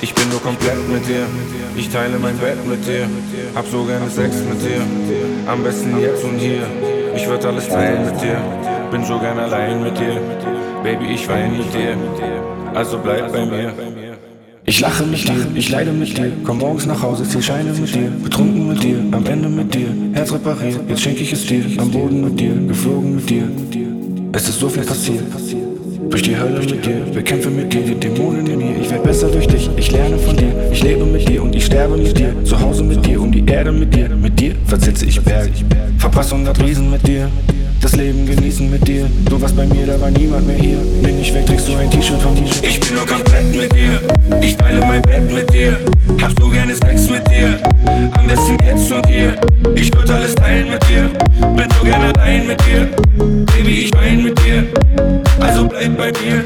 Ich bin nur komplett mit dir. Ich teile mein Bett mit dir. Hab so gerne Sex mit dir. Am besten jetzt und hier. Ich würd alles teilen mit dir. Bin so gern allein mit dir. Baby, ich wein mit dir. Also bleib bei mir. Ich lache mit dir, ich leide mit dir, komm morgens nach Hause, zieh Scheine mit dir, betrunken mit dir, am Ende mit dir, Herz repariert, jetzt schenk ich es dir, am Boden mit dir, geflogen mit dir. Es ist so viel passiert. Durch die Hölle mit dir, bekämpfe mit dir die Dämonen in mir. Ich werd besser durch dich, ich lerne von dir. Ich lebe mit dir und ich sterbe mit dir. Zu Hause mit dir, um die Erde mit dir. Mit dir versetze ich Berge. Verpass 100 Riesen mit dir. Das Leben genießen mit dir. Du warst bei mir, da war niemand mehr hier. Bin ich weg, trägst du ein T-Shirt von dir. Ich bin nur komplett mit dir. Ich teile mein Bett mit dir. Hab so gerne Sex mit dir. Am besten jetzt und hier. Ich würd alles teilen mit dir. Bin so gerne allein mit dir. Baby, ich wein mit dir. Also bleib bei mir.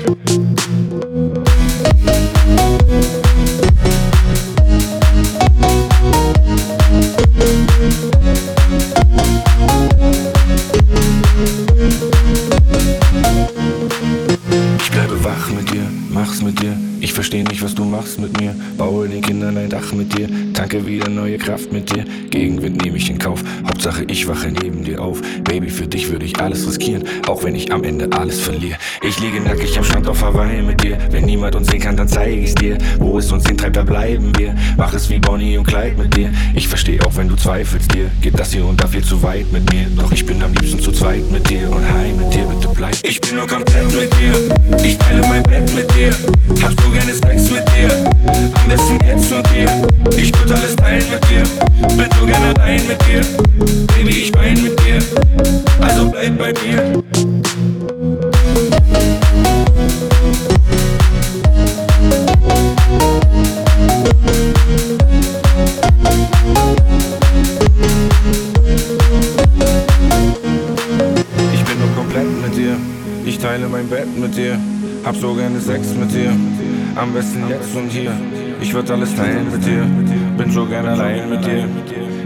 Dir. Ich versteh nicht, was du machst mit mir. Baue den Kindern ein Dach mit dir. Tanke wieder neue Kraft mit dir. Gegenwind nehme ich in Kauf. Hauptsache, ich wache neben dir auf. Baby, für dich würde ich alles riskieren. Auch wenn ich am Ende alles verliere. Ich liege nackig am Strand auf Hawaii mit dir. Wenn niemand uns sehen kann, dann zeige ich's dir. Wo es uns hintreibt, da bleiben wir. Mach es wie Bonnie und Clyde mit dir. Ich versteh auch, wenn du zweifelst dir. Geht das hier und da viel zu weit mit mir. Doch ich bin am liebsten zu zweit mit dir. Und heim mit dir, bitte bleib. Ich bin nur komplett mit dir. Ich teile mein Bett mit dir. Hab so gerne Sex mit dir. Am besten jetzt und hier. Ich würd alles teilen mit dir. Bin so gerne allein mit dir. Baby, ich wein mit dir. Also bleib bei mir. Am besten jetzt und hier. Ich würd alles teilen mit dir. Bin so gerne allein mit dir.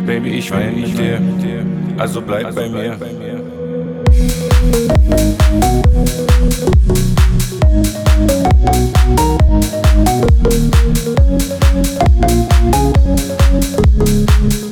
Baby, ich wein mit dir. Also bleib bei mir. Today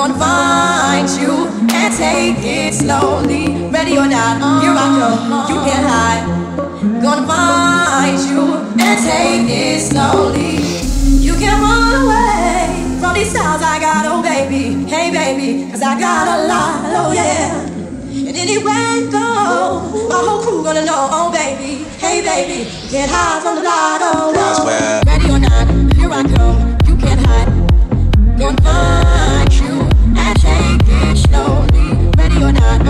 Gonna find you and take it slowly. Ready or not, here I come. You can't hide. Gonna find you and take it slowly. You can run away from these styles I got, oh baby. Hey baby, cause I got a lot, oh yeah. And anywhere you go, my whole crew gonna know, oh baby. Hey baby, can't hide from the light, oh no. Ready or not, here I come. You can't hide. Gonna find you're not.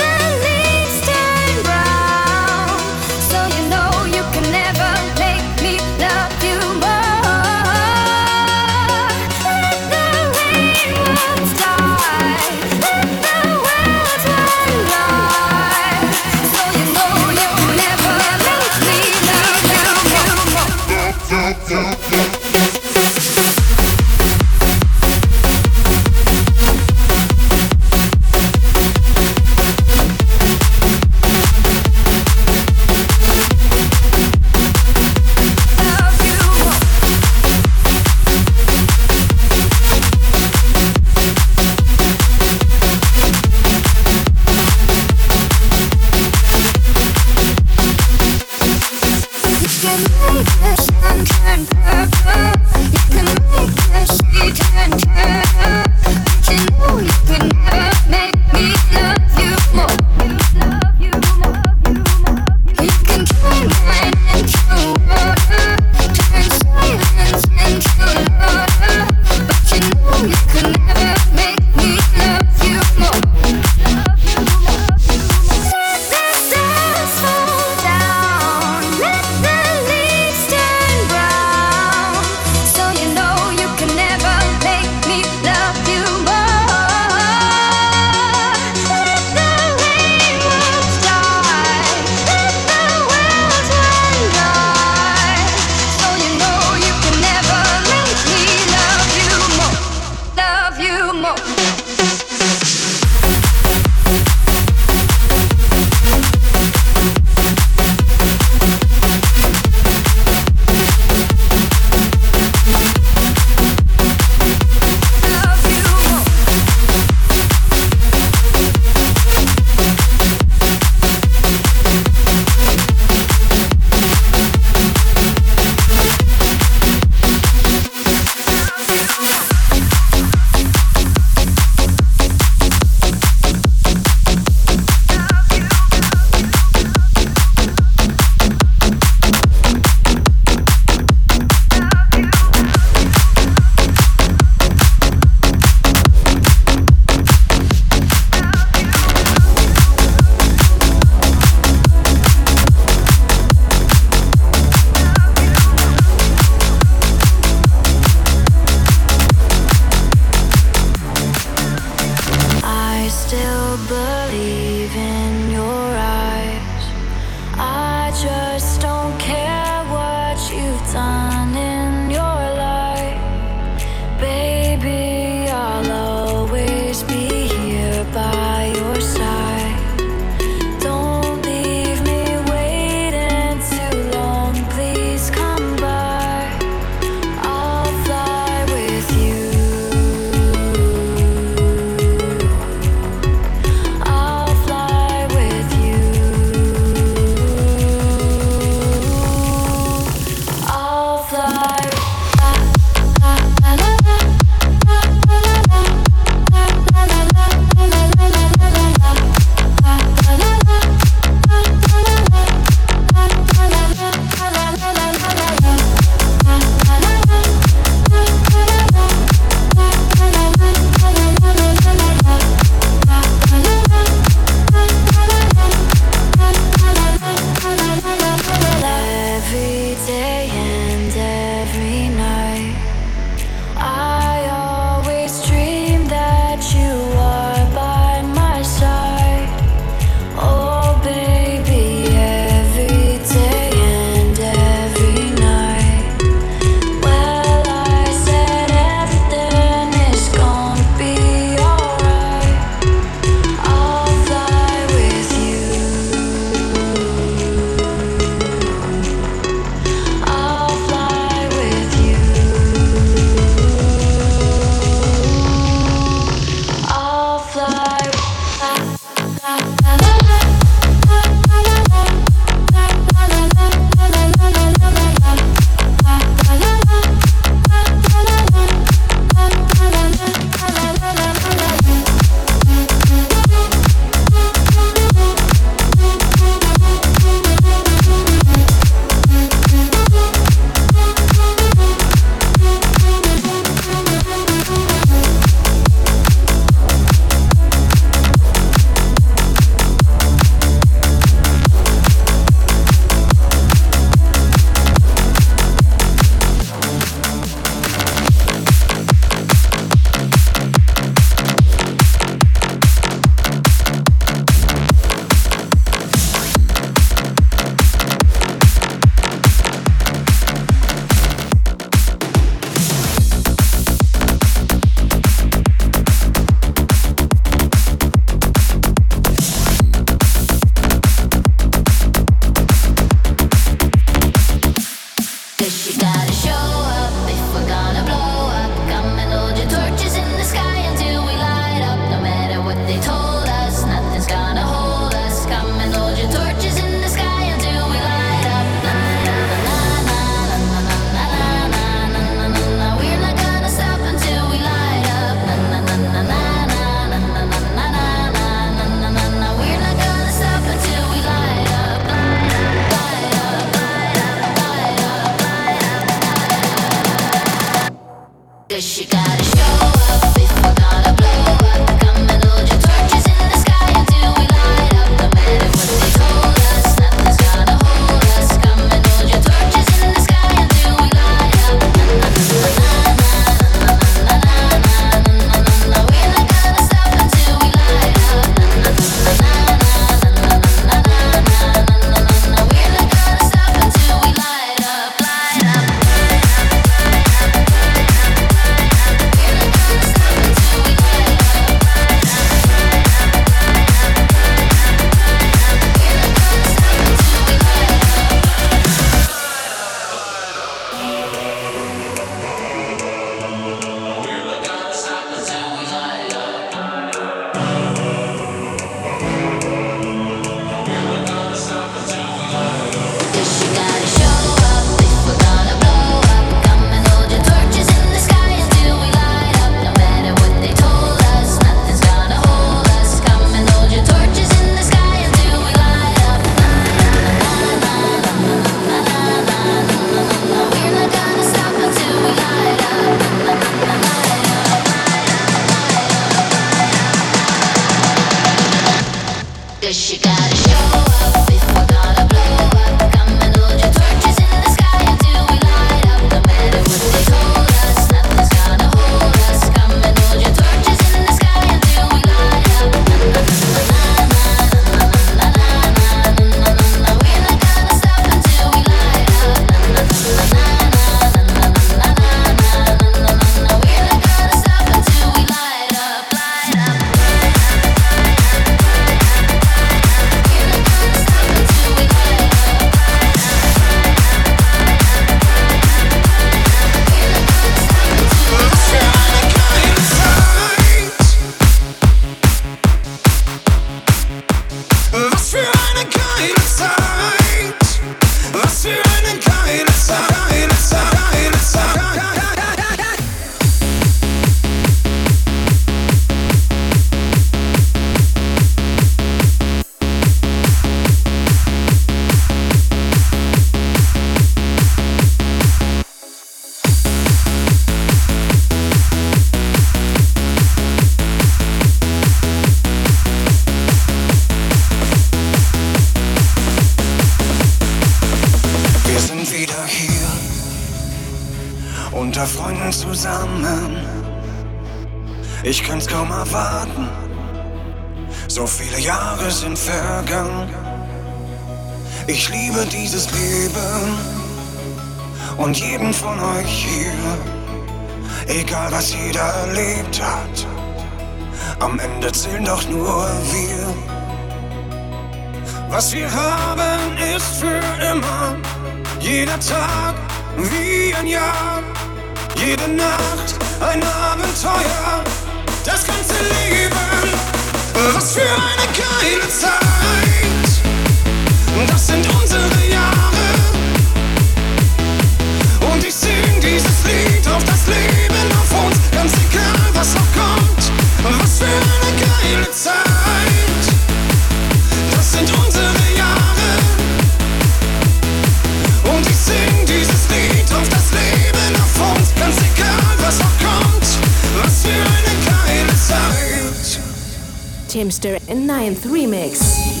Mr. Ninth Remix.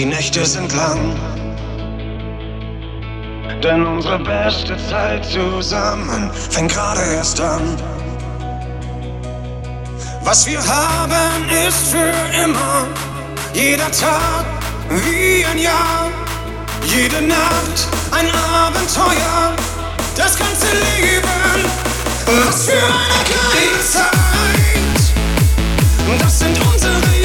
die Nächte sind lang. Denn unsere beste Zeit zusammen fängt gerade erst an. Was wir haben ist für immer. Jeder Tag wie ein Jahr. Jede Nacht ein Abenteuer. Das ganze Leben. Was für eine kleine Zeit. Das sind unsere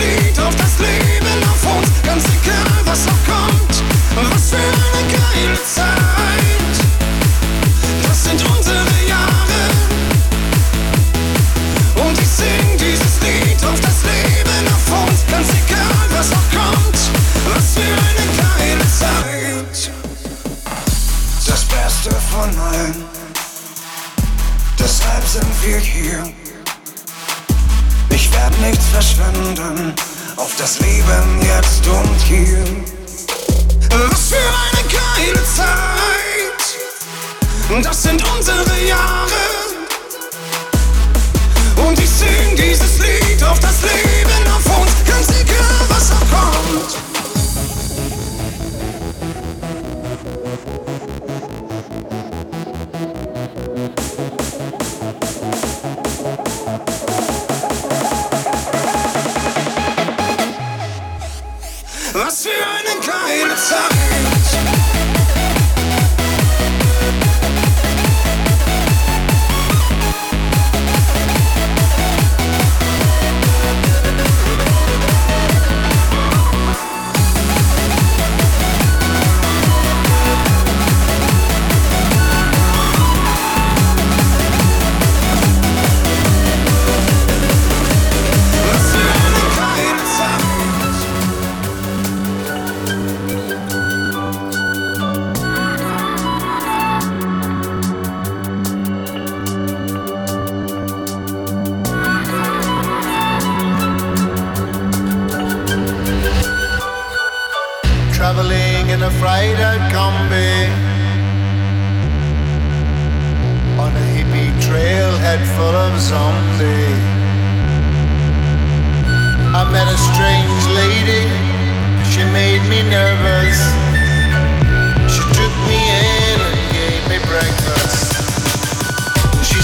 Auf das Leben auf uns, ganz egal was noch kommt. Was für eine geile Zeit.